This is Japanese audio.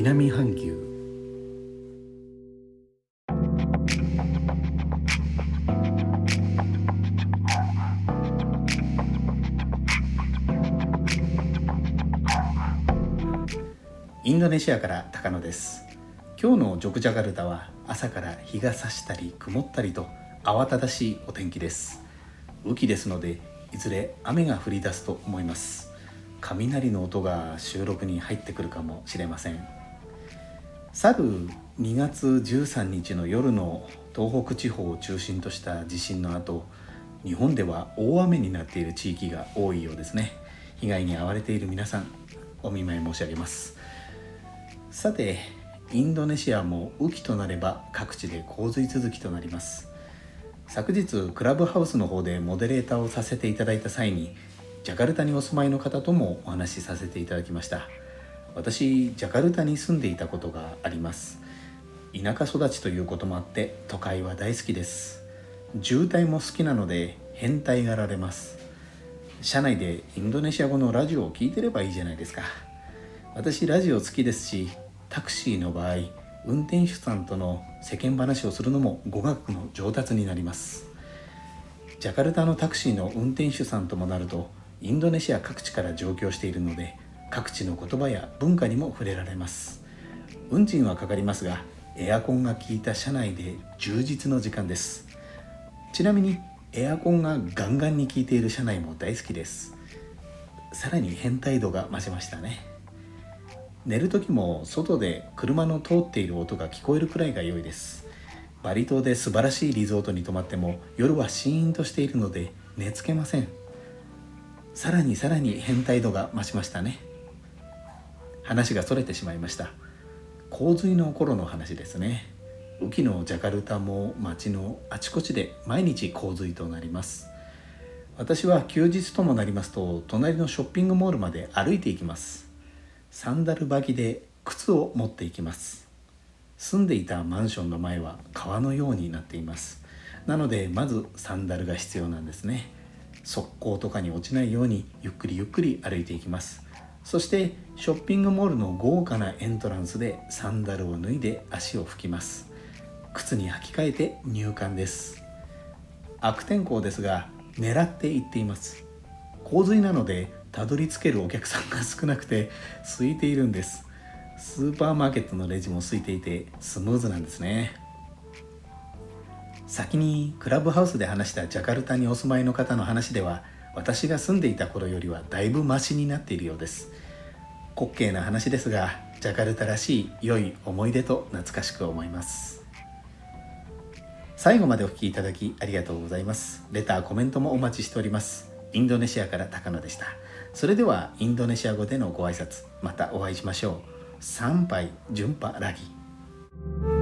南半球。インドネシアから高野です。今日のジョクジャカルタは朝から日が差したり曇ったりと慌ただしいお天気です。雨季ですのでいずれ雨が降り出すと思います。雷の音が収録に入ってくるかもしれません。去る2月13日の夜の東北地方を中心とした地震の後日本では大雨になっている地域が多いようですね。被害に遭われている皆さんお見舞い申し上げます。さてインドネシアも雨季となれば各地で洪水続きとなります。昨日クラブハウスの方でモデレーターをさせていただいた際にジャカルタにお住まいの方ともお話しさせていただきました。私ジャカルタに住んでいたことがあります。田舎育ちということもあって都会は大好きです。渋滞も好きなので変態がられます。車内でインドネシア語のラジオを聴いてればいいじゃないですか。私ラジオ好きですしタクシーの場合運転手さんとの世間話をするのも語学の上達になります。ジャカルタのタクシーの運転手さんともなるとインドネシア各地から上京しているので各地の言葉や文化にも触れられます。運賃はかかりますがエアコンが効いた車内で充実の時間です。ちなみにエアコンがガンガンに効いている車内も大好きです。さらに変態度が増しましたね。寝る時も外で車の通っている音が聞こえるくらいが良いです。バリ島で素晴らしいリゾートに泊まっても夜はシーンとしているので寝つけません。さらにさらに変態度が増しましたね。話がそれてしまいました。洪水の頃の話ですね。雨季のジャカルタも街のあちこちで毎日洪水となります。私は休日ともなりますと隣のショッピングモールまで歩いていきます。サンダル履きで靴を持っていきます。住んでいたマンションの前は川のようになっています。なのでまずサンダルが必要なんですね。側溝とかに落ちないようにゆっくりゆっくり歩いていきます。そしてショッピングモールの豪華なエントランスでサンダルを脱いで足を拭きます。靴に履き替えて入館です。悪天候ですが狙って行っています。洪水なのでたどり着けるお客さんが少なくて空いているんです。スーパーマーケットのレジも空いていてスムーズなんですね。先にクラブハウスで話したジャカルタにお住まいの方の話では私が住んでいた頃よりはだいぶマシになっているようです。滑稽な話ですがジャカルタらしい良い思い出と懐かしく思います。最後までお聴きいただきありがとうございます。レターコメントもお待ちしております。インドネシアから高野でした。それではインドネシア語でのご挨拶またお会いしましょう。参拝順波ラギ。